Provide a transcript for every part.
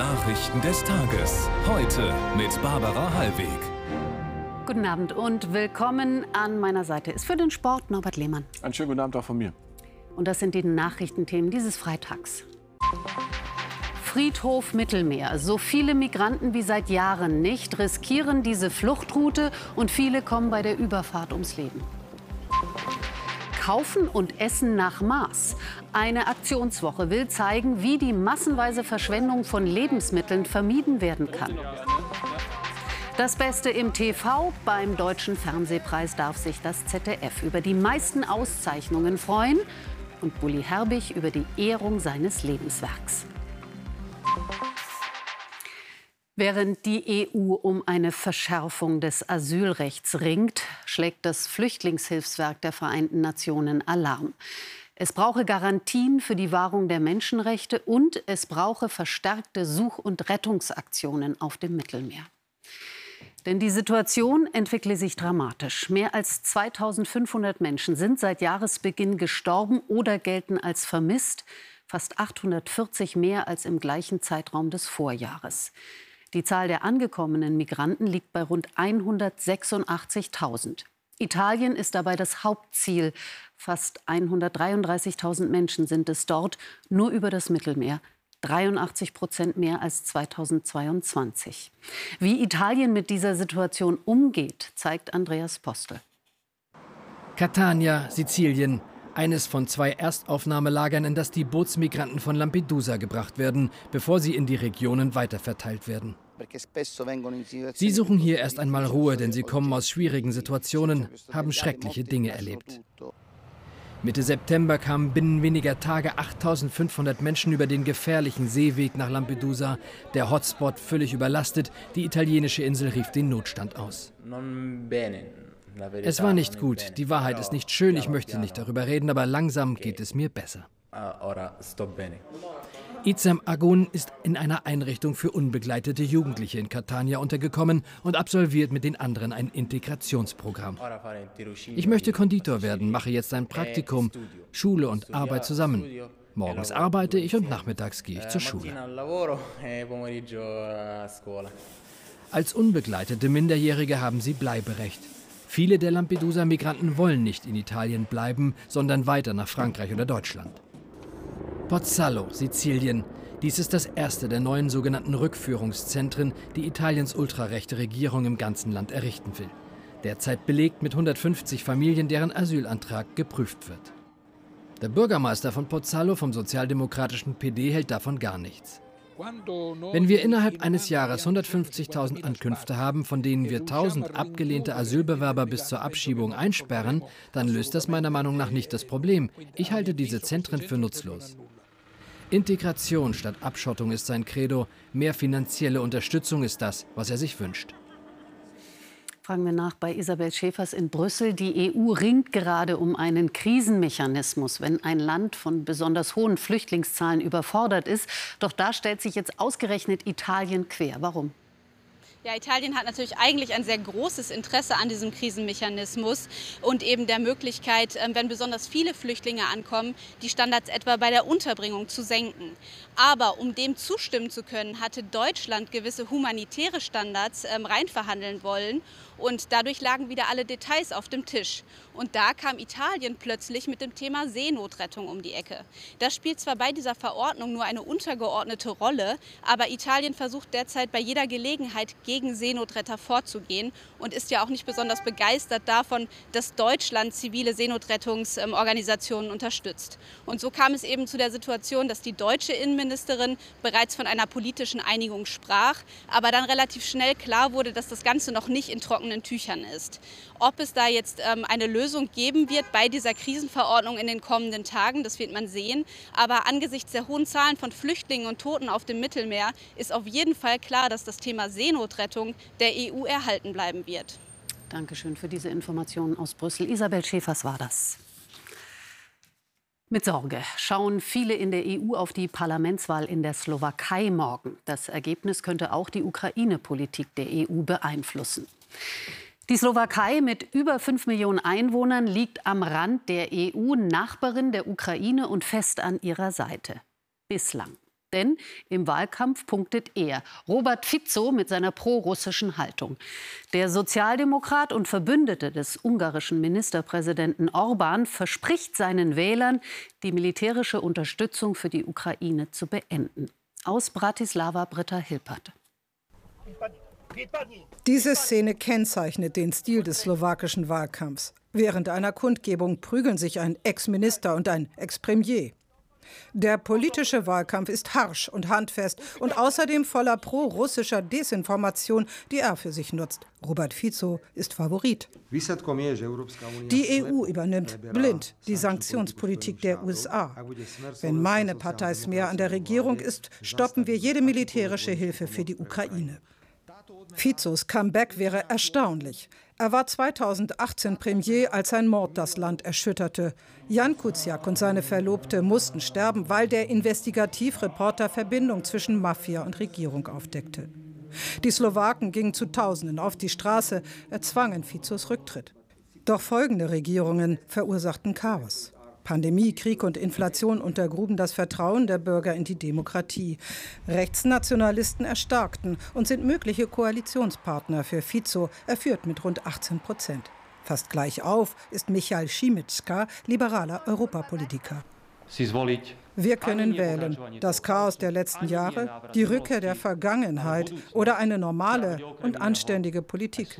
Nachrichten des Tages. Heute mit Barbara Hallweg. Guten Abend und willkommen an meiner Seite ist für den Sport Norbert Lehmann. Einen schönen guten Abend auch von mir. Und das sind die Nachrichtenthemen dieses Freitags. Friedhof Mittelmeer. So viele Migranten wie seit Jahren nicht riskieren diese Fluchtroute und viele kommen bei der Überfahrt ums Leben. Kaufen und Essen nach Maß. Eine Aktionswoche will zeigen, wie die massenweise Verschwendung von Lebensmitteln vermieden werden kann. Das Beste im TV. Beim Deutschen Fernsehpreis darf sich das ZDF über die meisten Auszeichnungen freuen und Bully Herbig über die Ehrung seines Lebenswerks. Während die EU um eine Verschärfung des Asylrechts ringt, schlägt das Flüchtlingshilfswerk der Vereinten Nationen Alarm. Es brauche Garantien für die Wahrung der Menschenrechte und es brauche verstärkte Such- und Rettungsaktionen auf dem Mittelmeer. Denn die Situation entwickle sich dramatisch. Mehr als 2500 Menschen sind seit Jahresbeginn gestorben oder gelten als vermisst, fast 840 mehr als im gleichen Zeitraum des Vorjahres. Die Zahl der angekommenen Migranten liegt bei rund 186.000. Italien ist dabei das Hauptziel. Fast 133.000 Menschen sind es dort, nur über das Mittelmeer. 83 Prozent mehr als 2022. Wie Italien mit dieser Situation umgeht, zeigt Andreas Postel. Catania, Sizilien. Eines von zwei Erstaufnahmelagern, in das die Bootsmigranten von Lampedusa gebracht werden, bevor sie in die Regionen weiterverteilt werden. Sie suchen hier erst einmal Ruhe, denn sie kommen aus schwierigen Situationen, haben schreckliche Dinge erlebt. Mitte September kamen binnen weniger Tage 8500 Menschen über den gefährlichen Seeweg nach Lampedusa. Der Hotspot völlig überlastet. Die italienische Insel rief den Notstand aus. Es war nicht gut. Die Wahrheit ist nicht schön. Ich möchte nicht darüber reden, aber langsam geht es mir besser. Izem Agun ist in einer Einrichtung für unbegleitete Jugendliche in Catania untergekommen und absolviert mit den anderen ein Integrationsprogramm. Ich möchte Konditor werden, mache jetzt ein Praktikum, Schule und Arbeit zusammen. Morgens arbeite ich und nachmittags gehe ich zur Schule. Als unbegleitete Minderjährige haben sie Bleiberecht. Viele der Lampedusa-Migranten wollen nicht in Italien bleiben, sondern weiter nach Frankreich oder Deutschland. Pozzallo, Sizilien. Dies ist das erste der neuen sogenannten Rückführungszentren, die Italiens ultrarechte Regierung im ganzen Land errichten will. Derzeit belegt mit 150 Familien, deren Asylantrag geprüft wird. Der Bürgermeister von Pozzallo vom sozialdemokratischen PD hält davon gar nichts. Wenn wir innerhalb eines Jahres 150.000 Ankünfte haben, von denen wir 1.000 abgelehnte Asylbewerber bis zur Abschiebung einsperren, dann löst das meiner Meinung nach nicht das Problem. Ich halte diese Zentren für nutzlos. Integration statt Abschottung ist sein Credo. Mehr finanzielle Unterstützung ist das, was er sich wünscht. Fragen wir nach bei Isabel Schäfers in Brüssel. Die EU ringt gerade um einen Krisenmechanismus, wenn ein Land von besonders hohen Flüchtlingszahlen überfordert ist. Doch da stellt sich jetzt ausgerechnet Italien quer. Warum? Ja, Italien hat natürlich eigentlich ein sehr großes Interesse an diesem Krisenmechanismus und eben der Möglichkeit, ähm, wenn besonders viele Flüchtlinge ankommen, die Standards etwa bei der Unterbringung zu senken. Aber um dem zustimmen zu können, hatte Deutschland gewisse humanitäre Standards ähm, reinverhandeln wollen und dadurch lagen wieder alle Details auf dem Tisch. Und da kam Italien plötzlich mit dem Thema Seenotrettung um die Ecke. Das spielt zwar bei dieser Verordnung nur eine untergeordnete Rolle, aber Italien versucht derzeit bei jeder Gelegenheit gegen Seenotretter vorzugehen und ist ja auch nicht besonders begeistert davon, dass Deutschland zivile Seenotrettungsorganisationen unterstützt. Und so kam es eben zu der Situation, dass die deutsche Innenministerin bereits von einer politischen Einigung sprach, aber dann relativ schnell klar wurde, dass das Ganze noch nicht in trockenen Tüchern ist. Ob es da jetzt ähm, eine Lösung geben wird bei dieser Krisenverordnung in den kommenden Tagen, das wird man sehen. Aber angesichts der hohen Zahlen von Flüchtlingen und Toten auf dem Mittelmeer ist auf jeden Fall klar, dass das Thema Seenotrettung der EU erhalten bleiben wird. Dankeschön für diese Informationen aus Brüssel. Isabel Schäfers war das. Mit Sorge schauen viele in der EU auf die Parlamentswahl in der Slowakei morgen. Das Ergebnis könnte auch die Ukraine-Politik der EU beeinflussen. Die Slowakei mit über 5 Millionen Einwohnern liegt am Rand der EU, Nachbarin der Ukraine und fest an ihrer Seite. Bislang. Denn im Wahlkampf punktet er, Robert Fico, mit seiner prorussischen Haltung. Der Sozialdemokrat und Verbündete des ungarischen Ministerpräsidenten Orban verspricht seinen Wählern, die militärische Unterstützung für die Ukraine zu beenden. Aus Bratislava Britta Hilpert. Diese Szene kennzeichnet den Stil des slowakischen Wahlkampfs. Während einer Kundgebung prügeln sich ein Ex-Minister und ein Ex-Premier. Der politische Wahlkampf ist harsch und handfest und außerdem voller pro-russischer Desinformation, die er für sich nutzt. Robert Fico ist Favorit. Die EU übernimmt blind die Sanktionspolitik der USA. Wenn meine Partei mehr an der Regierung ist, stoppen wir jede militärische Hilfe für die Ukraine. Fizos Comeback wäre erstaunlich. Er war 2018 Premier, als ein Mord das Land erschütterte. Jan Kuciak und seine Verlobte mussten sterben, weil der Investigativreporter Verbindung zwischen Mafia und Regierung aufdeckte. Die Slowaken gingen zu Tausenden auf die Straße, erzwangen Fizos Rücktritt. Doch folgende Regierungen verursachten Chaos. Pandemie, Krieg und Inflation untergruben das Vertrauen der Bürger in die Demokratie. Rechtsnationalisten erstarkten und sind mögliche Koalitionspartner für Fico. Er führt mit rund 18 Prozent. Fast gleich auf ist Michael Schimicka, liberaler Europapolitiker. Wir können wählen. Das Chaos der letzten Jahre, die Rückkehr der Vergangenheit oder eine normale und anständige Politik.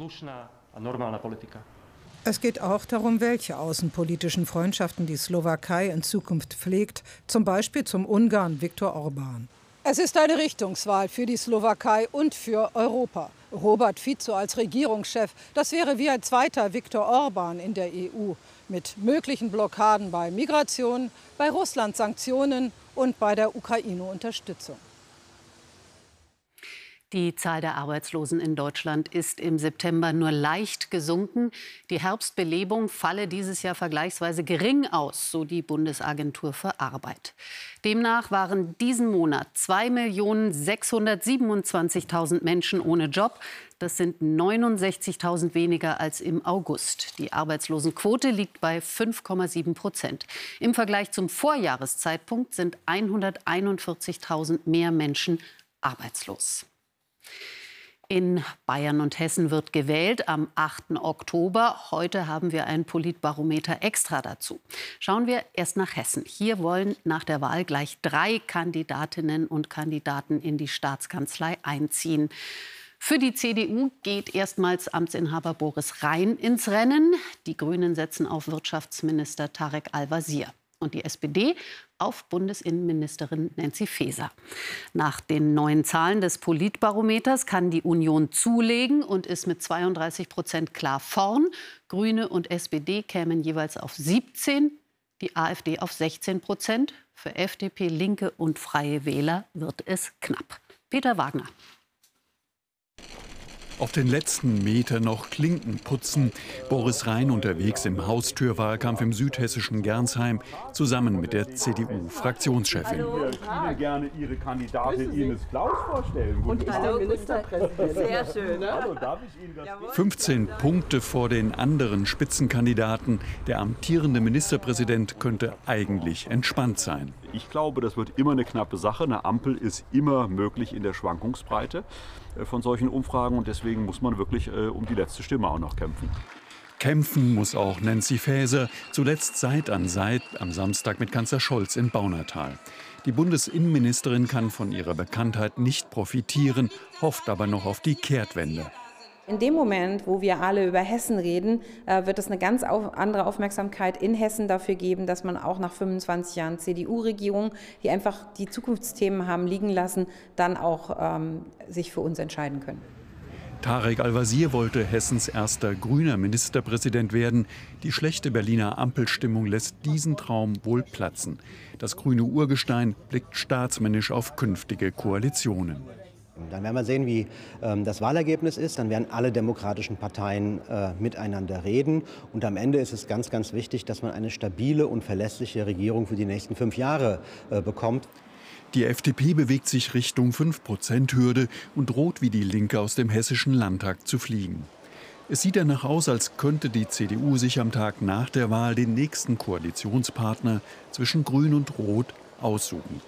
Es geht auch darum, welche außenpolitischen Freundschaften die Slowakei in Zukunft pflegt, zum Beispiel zum Ungarn Viktor Orban. Es ist eine Richtungswahl für die Slowakei und für Europa. Robert Fico als Regierungschef, das wäre wie ein zweiter Viktor Orban in der EU, mit möglichen Blockaden bei Migration, bei Russland-Sanktionen und bei der Ukraine-Unterstützung. Die Zahl der Arbeitslosen in Deutschland ist im September nur leicht gesunken. Die Herbstbelebung falle dieses Jahr vergleichsweise gering aus, so die Bundesagentur für Arbeit. Demnach waren diesen Monat 2.627.000 Menschen ohne Job. Das sind 69.000 weniger als im August. Die Arbeitslosenquote liegt bei 5,7 Prozent. Im Vergleich zum Vorjahreszeitpunkt sind 141.000 mehr Menschen arbeitslos. In Bayern und Hessen wird gewählt am 8. Oktober. Heute haben wir ein Politbarometer extra dazu. Schauen wir erst nach Hessen. Hier wollen nach der Wahl gleich drei Kandidatinnen und Kandidaten in die Staatskanzlei einziehen. Für die CDU geht erstmals Amtsinhaber Boris Rhein ins Rennen. Die Grünen setzen auf Wirtschaftsminister Tarek Al-Wazir und die SPD auf Bundesinnenministerin Nancy Faeser. Nach den neuen Zahlen des Politbarometers kann die Union zulegen und ist mit 32 Prozent klar vorn. Grüne und SPD kämen jeweils auf 17, die AfD auf 16 Prozent. Für FDP, Linke und Freie Wähler wird es knapp. Peter Wagner. Auf den letzten Meter noch Klinken putzen. Boris Rhein unterwegs im Haustürwahlkampf im südhessischen Gernsheim zusammen mit der CDU-Fraktionschefin. Ich würde gerne Ihre Kandidatin Ines Klaus vorstellen. Und ich der Ministerpräsident. Sehr schön. Hallo, darf ich Ihnen das 15 Punkte vor den anderen Spitzenkandidaten. Der amtierende Ministerpräsident könnte eigentlich entspannt sein. Ich glaube, das wird immer eine knappe Sache. Eine Ampel ist immer möglich in der Schwankungsbreite äh, von solchen Umfragen und deswegen muss man wirklich äh, um die letzte Stimme auch noch kämpfen. Kämpfen muss auch Nancy Faeser, zuletzt Seit an Seit am Samstag mit Kanzler Scholz in Baunatal. Die Bundesinnenministerin kann von ihrer Bekanntheit nicht profitieren, hofft aber noch auf die Kehrtwende. In dem Moment, wo wir alle über Hessen reden, äh, wird es eine ganz andere Aufmerksamkeit in Hessen dafür geben, dass man auch nach 25 Jahren CDU-Regierung, die einfach die Zukunftsthemen haben liegen lassen, dann auch ähm, sich für uns entscheiden können. Tarek Al-Wazir wollte Hessens erster grüner Ministerpräsident werden. Die schlechte Berliner Ampelstimmung lässt diesen Traum wohl platzen. Das grüne Urgestein blickt staatsmännisch auf künftige Koalitionen. Dann werden wir sehen, wie ähm, das Wahlergebnis ist. Dann werden alle demokratischen Parteien äh, miteinander reden. Und am Ende ist es ganz, ganz wichtig, dass man eine stabile und verlässliche Regierung für die nächsten fünf Jahre äh, bekommt. Die FDP bewegt sich Richtung 5-Prozent-Hürde und droht wie die Linke aus dem hessischen Landtag zu fliegen. Es sieht danach aus, als könnte die CDU sich am Tag nach der Wahl den nächsten Koalitionspartner zwischen Grün und Rot aussuchen.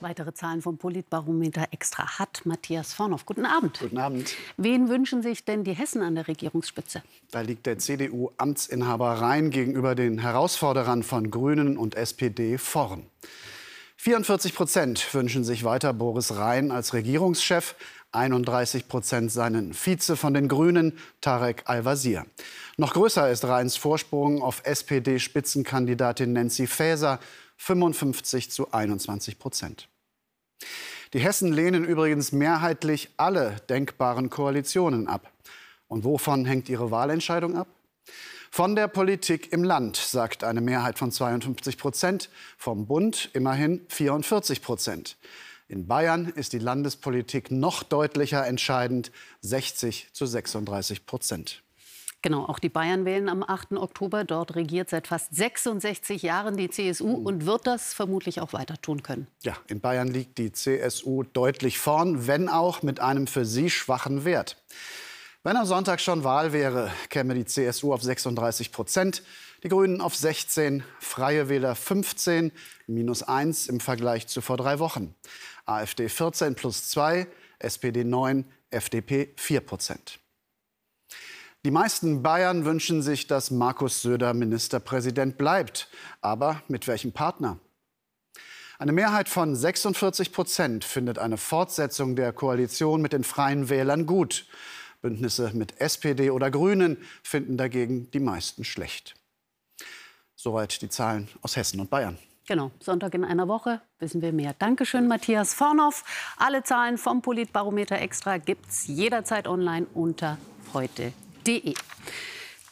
Weitere Zahlen vom Politbarometer Extra hat Matthias Vornoff. Guten Abend. Guten Abend. Wen wünschen sich denn die Hessen an der Regierungsspitze? Da liegt der CDU-Amtsinhaber Rhein gegenüber den Herausforderern von Grünen und SPD vorn. 44 Prozent wünschen sich weiter Boris Rhein als Regierungschef, 31 Prozent seinen Vize von den Grünen, Tarek Al-Wazir. Noch größer ist Rheins Vorsprung auf SPD-Spitzenkandidatin Nancy Faeser, 55 zu 21 Prozent. Die Hessen lehnen übrigens mehrheitlich alle denkbaren Koalitionen ab. Und wovon hängt ihre Wahlentscheidung ab? Von der Politik im Land, sagt eine Mehrheit von 52 Prozent, vom Bund immerhin 44 Prozent. In Bayern ist die Landespolitik noch deutlicher entscheidend, 60 zu 36 Prozent. Genau, auch die Bayern wählen am 8. Oktober. Dort regiert seit fast 66 Jahren die CSU und wird das vermutlich auch weiter tun können. Ja, in Bayern liegt die CSU deutlich vorn, wenn auch mit einem für sie schwachen Wert. Wenn am Sonntag schon Wahl wäre, käme die CSU auf 36 Prozent, die Grünen auf 16, Freie Wähler 15, minus 1 im Vergleich zu vor drei Wochen. AfD 14 plus 2, SPD 9, FDP 4 Prozent. Die meisten Bayern wünschen sich, dass Markus Söder Ministerpräsident bleibt. Aber mit welchem Partner? Eine Mehrheit von 46 Prozent findet eine Fortsetzung der Koalition mit den Freien Wählern gut. Bündnisse mit SPD oder Grünen finden dagegen die meisten schlecht. Soweit die Zahlen aus Hessen und Bayern. Genau, Sonntag in einer Woche wissen wir mehr. Dankeschön, Matthias Vornoff. Alle Zahlen vom Politbarometer Extra gibt's jederzeit online unter heute www.heizungsgesetz.de.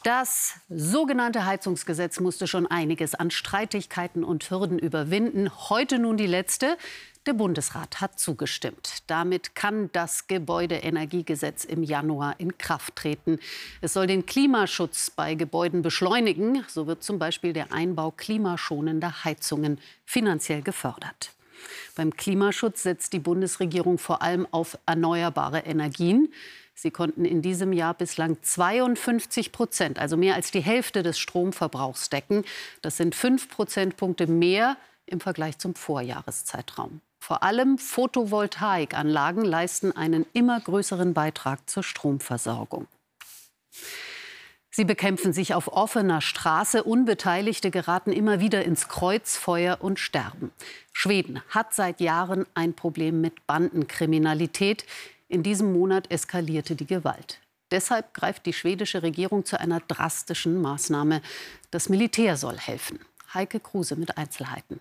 Das sogenannte Heizungsgesetz musste schon einiges an Streitigkeiten und Hürden überwinden. Heute nun die letzte. Der Bundesrat hat zugestimmt. Damit kann das Gebäudeenergiegesetz im Januar in Kraft treten. Es soll den Klimaschutz bei Gebäuden beschleunigen. So wird zum Beispiel der Einbau klimaschonender Heizungen finanziell gefördert. Beim Klimaschutz setzt die Bundesregierung vor allem auf erneuerbare Energien. Sie konnten in diesem Jahr bislang 52 Prozent, also mehr als die Hälfte des Stromverbrauchs decken. Das sind fünf Prozentpunkte mehr im Vergleich zum Vorjahreszeitraum. Vor allem Photovoltaikanlagen leisten einen immer größeren Beitrag zur Stromversorgung. Sie bekämpfen sich auf offener Straße. Unbeteiligte geraten immer wieder ins Kreuzfeuer und sterben. Schweden hat seit Jahren ein Problem mit Bandenkriminalität. In diesem Monat eskalierte die Gewalt. Deshalb greift die schwedische Regierung zu einer drastischen Maßnahme. Das Militär soll helfen. Heike Kruse mit Einzelheiten.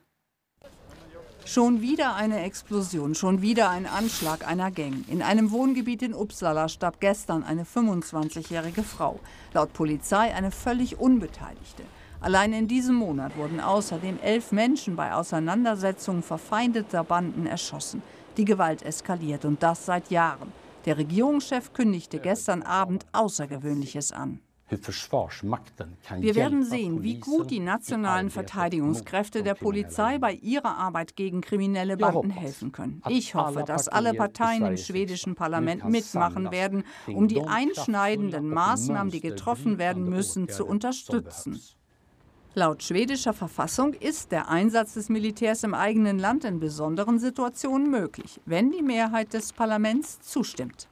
Schon wieder eine Explosion, schon wieder ein Anschlag einer Gang. In einem Wohngebiet in Uppsala starb gestern eine 25-jährige Frau. Laut Polizei eine völlig Unbeteiligte. Allein in diesem Monat wurden außerdem elf Menschen bei Auseinandersetzungen verfeindeter Banden erschossen. Die Gewalt eskaliert und das seit Jahren. Der Regierungschef kündigte gestern Abend Außergewöhnliches an. Wir werden sehen, wie gut die nationalen Verteidigungskräfte der Polizei bei ihrer Arbeit gegen kriminelle Banden helfen können. Ich hoffe, dass alle Parteien im schwedischen Parlament mitmachen werden, um die einschneidenden Maßnahmen, die getroffen werden müssen, zu unterstützen. Laut schwedischer Verfassung ist der Einsatz des Militärs im eigenen Land in besonderen Situationen möglich, wenn die Mehrheit des Parlaments zustimmt.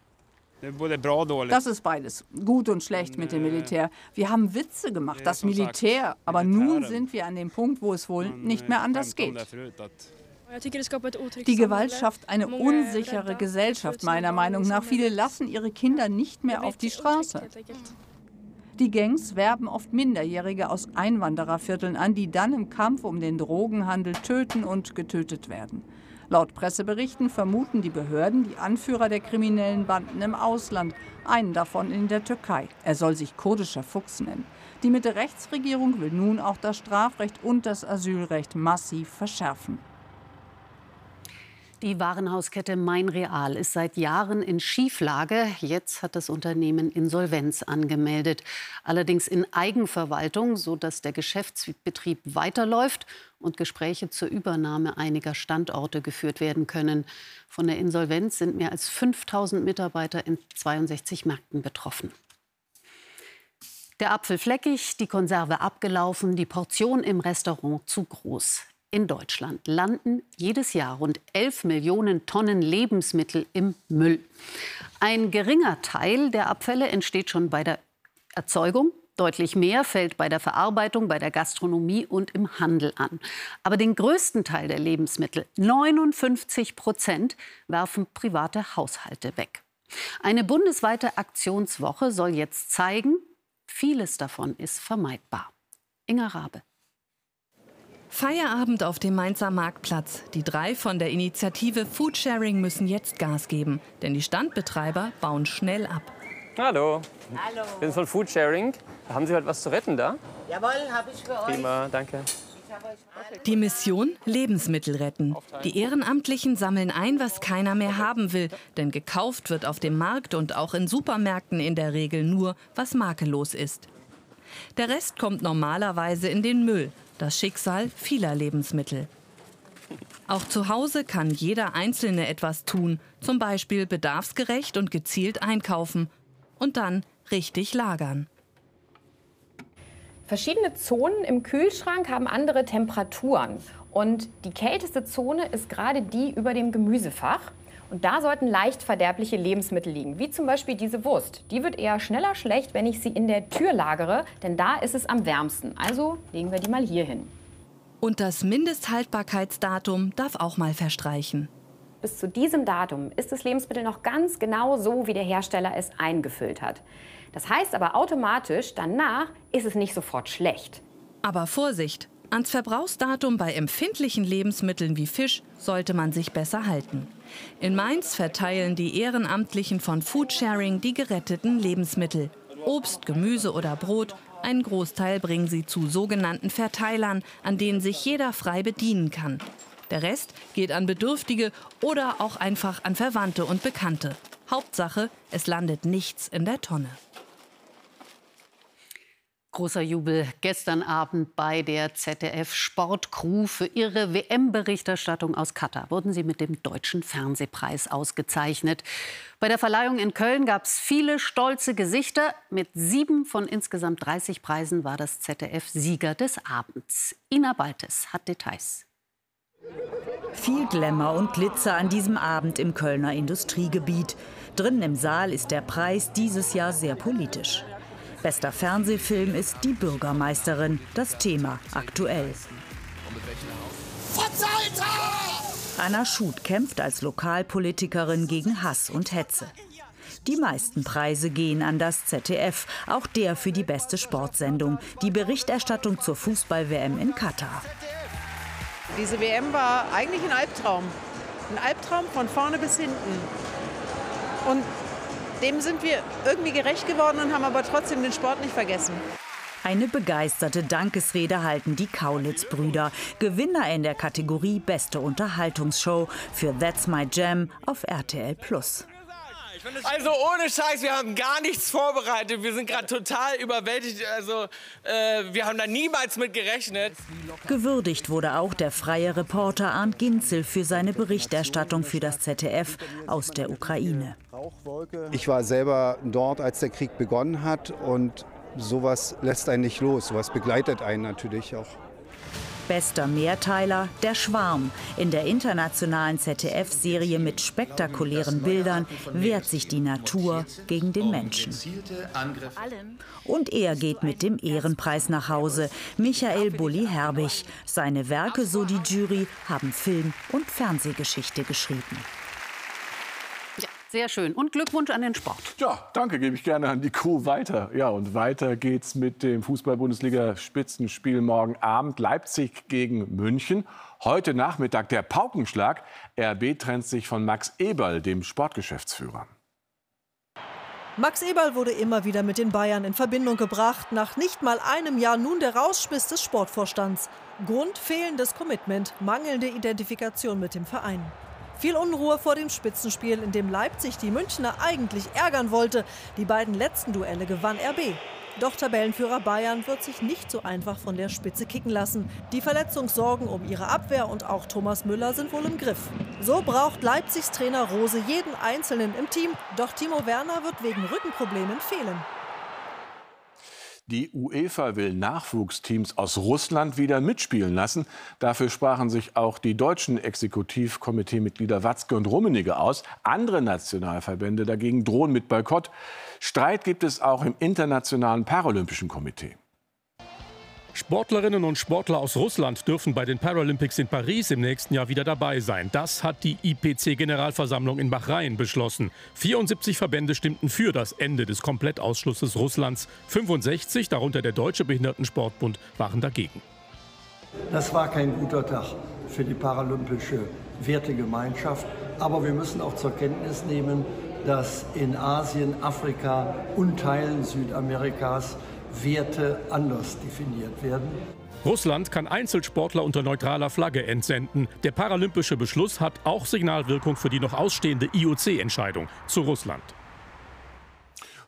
Das ist beides, gut und schlecht mit dem Militär. Wir haben Witze gemacht, das Militär, aber nun sind wir an dem Punkt, wo es wohl nicht mehr anders geht. Die Gewalt schafft eine unsichere Gesellschaft, meiner Meinung nach. Viele lassen ihre Kinder nicht mehr auf die Straße. Die Gangs werben oft Minderjährige aus Einwanderervierteln an, die dann im Kampf um den Drogenhandel töten und getötet werden. Laut Presseberichten vermuten die Behörden die Anführer der kriminellen Banden im Ausland, einen davon in der Türkei. Er soll sich kurdischer Fuchs nennen. Die Mitte-Rechtsregierung will nun auch das Strafrecht und das Asylrecht massiv verschärfen. Die Warenhauskette Mein Real ist seit Jahren in Schieflage. Jetzt hat das Unternehmen Insolvenz angemeldet. Allerdings in Eigenverwaltung, sodass der Geschäftsbetrieb weiterläuft und Gespräche zur Übernahme einiger Standorte geführt werden können. Von der Insolvenz sind mehr als 5000 Mitarbeiter in 62 Märkten betroffen. Der Apfel fleckig, die Konserve abgelaufen, die Portion im Restaurant zu groß. In Deutschland landen jedes Jahr rund 11 Millionen Tonnen Lebensmittel im Müll. Ein geringer Teil der Abfälle entsteht schon bei der Erzeugung. Deutlich mehr fällt bei der Verarbeitung, bei der Gastronomie und im Handel an. Aber den größten Teil der Lebensmittel, 59 Prozent, werfen private Haushalte weg. Eine bundesweite Aktionswoche soll jetzt zeigen, vieles davon ist vermeidbar. Inga Rabe. Feierabend auf dem Mainzer Marktplatz. Die drei von der Initiative Foodsharing müssen jetzt Gas geben, denn die Standbetreiber bauen schnell ab. Hallo. Hallo. Wir sind von Foodsharing. Haben Sie heute was zu retten da? Jawohl, habe ich für euch. Prima, danke. Die Mission Lebensmittel retten. Die Ehrenamtlichen sammeln ein, was keiner mehr haben will, denn gekauft wird auf dem Markt und auch in Supermärkten in der Regel nur, was makellos ist. Der Rest kommt normalerweise in den Müll, das Schicksal vieler Lebensmittel. Auch zu Hause kann jeder Einzelne etwas tun, zum Beispiel bedarfsgerecht und gezielt einkaufen und dann richtig lagern. Verschiedene Zonen im Kühlschrank haben andere Temperaturen. Und die kälteste Zone ist gerade die über dem Gemüsefach. Und da sollten leicht verderbliche Lebensmittel liegen, wie zum Beispiel diese Wurst. Die wird eher schneller schlecht, wenn ich sie in der Tür lagere, denn da ist es am wärmsten. Also legen wir die mal hier hin. Und das Mindesthaltbarkeitsdatum darf auch mal verstreichen. Bis zu diesem Datum ist das Lebensmittel noch ganz genau so, wie der Hersteller es eingefüllt hat. Das heißt aber automatisch, danach ist es nicht sofort schlecht. Aber Vorsicht! Ans Verbrauchsdatum bei empfindlichen Lebensmitteln wie Fisch sollte man sich besser halten. In Mainz verteilen die Ehrenamtlichen von Foodsharing die geretteten Lebensmittel. Obst, Gemüse oder Brot, einen Großteil bringen sie zu sogenannten Verteilern, an denen sich jeder frei bedienen kann. Der Rest geht an Bedürftige oder auch einfach an Verwandte und Bekannte. Hauptsache, es landet nichts in der Tonne. Großer Jubel gestern Abend bei der ZDF Sportcrew. Für ihre WM-Berichterstattung aus Katar wurden sie mit dem Deutschen Fernsehpreis ausgezeichnet. Bei der Verleihung in Köln gab es viele stolze Gesichter. Mit sieben von insgesamt 30 Preisen war das ZDF Sieger des Abends. Ina Baltes hat Details. Viel Glamour und Glitzer an diesem Abend im Kölner Industriegebiet. Drinnen im Saal ist der Preis dieses Jahr sehr politisch. Bester Fernsehfilm ist Die Bürgermeisterin, das Thema aktuell. Anna Schut kämpft als Lokalpolitikerin gegen Hass und Hetze. Die meisten Preise gehen an das ZDF, auch der für die beste Sportsendung, die Berichterstattung zur Fußball-WM in Katar. Diese WM war eigentlich ein Albtraum. Ein Albtraum von vorne bis hinten. Und dem sind wir irgendwie gerecht geworden und haben aber trotzdem den Sport nicht vergessen. Eine begeisterte Dankesrede halten die Kaulitz-Brüder, Gewinner in der Kategorie Beste Unterhaltungsshow für That's My Jam auf RTL Plus. Also ohne Scheiß, wir haben gar nichts vorbereitet. Wir sind gerade total überwältigt. Also äh, wir haben da niemals mit gerechnet. Gewürdigt wurde auch der freie Reporter Arndt Ginzel für seine Berichterstattung für das ZDF aus der Ukraine. Ich war selber dort, als der Krieg begonnen hat und sowas lässt einen nicht los. Sowas begleitet einen natürlich auch. Bester Mehrteiler Der Schwarm. In der internationalen ZDF-Serie mit spektakulären Bildern wehrt sich die Natur gegen den Menschen. Und er geht mit dem Ehrenpreis nach Hause. Michael Bulli-Herbig. Seine Werke, so die Jury, haben Film- und Fernsehgeschichte geschrieben. Sehr schön. Und Glückwunsch an den Sport. Ja, danke, gebe ich gerne an die Crew weiter. Ja, und weiter geht's mit dem Fußball-Bundesliga-Spitzenspiel morgen Abend. Leipzig gegen München. Heute Nachmittag der Paukenschlag. RB trennt sich von Max Eberl, dem Sportgeschäftsführer. Max Eberl wurde immer wieder mit den Bayern in Verbindung gebracht. Nach nicht mal einem Jahr nun der Rausschmiss des Sportvorstands. Grund fehlendes Commitment, mangelnde Identifikation mit dem Verein. Viel Unruhe vor dem Spitzenspiel, in dem Leipzig die Münchner eigentlich ärgern wollte. Die beiden letzten Duelle gewann RB. Doch Tabellenführer Bayern wird sich nicht so einfach von der Spitze kicken lassen. Die Verletzungssorgen um ihre Abwehr und auch Thomas Müller sind wohl im Griff. So braucht Leipzigs Trainer Rose jeden Einzelnen im Team. Doch Timo Werner wird wegen Rückenproblemen fehlen. Die UEFA will Nachwuchsteams aus Russland wieder mitspielen lassen. Dafür sprachen sich auch die deutschen Exekutivkomiteemitglieder Watzke und Rummenigge aus. Andere Nationalverbände dagegen drohen mit Boykott. Streit gibt es auch im Internationalen Paralympischen Komitee. Sportlerinnen und Sportler aus Russland dürfen bei den Paralympics in Paris im nächsten Jahr wieder dabei sein. Das hat die IPC-Generalversammlung in Bahrain beschlossen. 74 Verbände stimmten für das Ende des Komplettausschlusses Russlands. 65, darunter der Deutsche Behindertensportbund, waren dagegen. Das war kein guter Tag für die paralympische Wertegemeinschaft. Aber wir müssen auch zur Kenntnis nehmen, dass in Asien, Afrika und Teilen Südamerikas Werte anders definiert werden. Russland kann Einzelsportler unter neutraler Flagge entsenden. Der paralympische Beschluss hat auch Signalwirkung für die noch ausstehende IOC-Entscheidung zu Russland.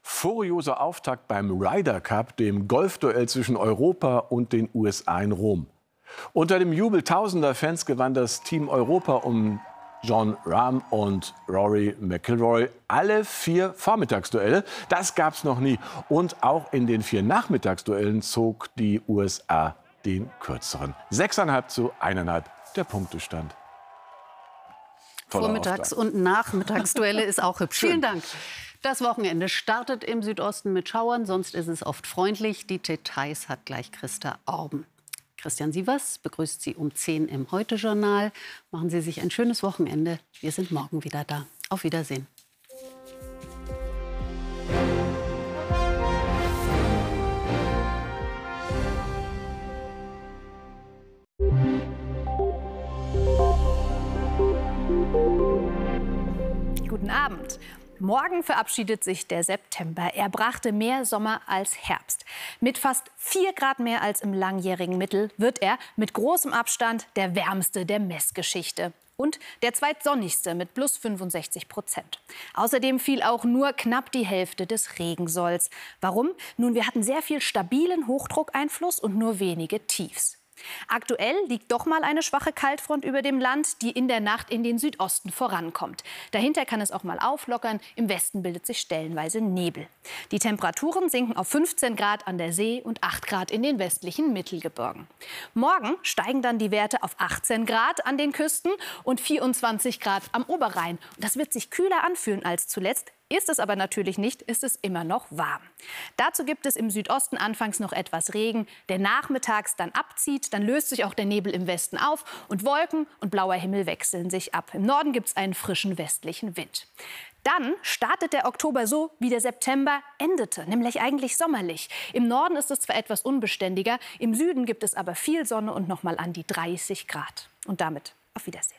Furioser Auftakt beim Ryder Cup, dem Golfduell zwischen Europa und den USA in Rom. Unter dem Jubel tausender Fans gewann das Team Europa um John Rahm und Rory McIlroy alle vier Vormittagsduelle. Das gab es noch nie. Und auch in den vier Nachmittagsduellen zog die USA den kürzeren. Sechseinhalb zu eineinhalb der Punktestand. Toller Vormittags- Auftrag. und Nachmittagsduelle ist auch hübsch. Vielen Dank. Das Wochenende startet im Südosten mit Schauern, sonst ist es oft freundlich. Die Details hat gleich Christa Orben. Christian Sievers begrüßt Sie um 10 im Heute-Journal. Machen Sie sich ein schönes Wochenende. Wir sind morgen wieder da. Auf Wiedersehen. Morgen verabschiedet sich der September. Er brachte mehr Sommer als Herbst. Mit fast 4 Grad mehr als im langjährigen Mittel wird er mit großem Abstand der wärmste der Messgeschichte. Und der zweitsonnigste mit plus 65 Prozent. Außerdem fiel auch nur knapp die Hälfte des Regensolls. Warum? Nun, wir hatten sehr viel stabilen Hochdruckeinfluss und nur wenige Tiefs. Aktuell liegt doch mal eine schwache Kaltfront über dem Land, die in der Nacht in den Südosten vorankommt. Dahinter kann es auch mal auflockern. Im Westen bildet sich stellenweise Nebel. Die Temperaturen sinken auf 15 Grad an der See und 8 Grad in den westlichen Mittelgebirgen. Morgen steigen dann die Werte auf 18 Grad an den Küsten und 24 Grad am Oberrhein. Das wird sich kühler anfühlen als zuletzt. Ist es aber natürlich nicht, ist es immer noch warm. Dazu gibt es im Südosten anfangs noch etwas Regen, der nachmittags dann abzieht. Dann löst sich auch der Nebel im Westen auf und Wolken und blauer Himmel wechseln sich ab. Im Norden gibt es einen frischen westlichen Wind. Dann startet der Oktober so, wie der September endete, nämlich eigentlich sommerlich. Im Norden ist es zwar etwas unbeständiger, im Süden gibt es aber viel Sonne und noch mal an die 30 Grad. Und damit auf Wiedersehen.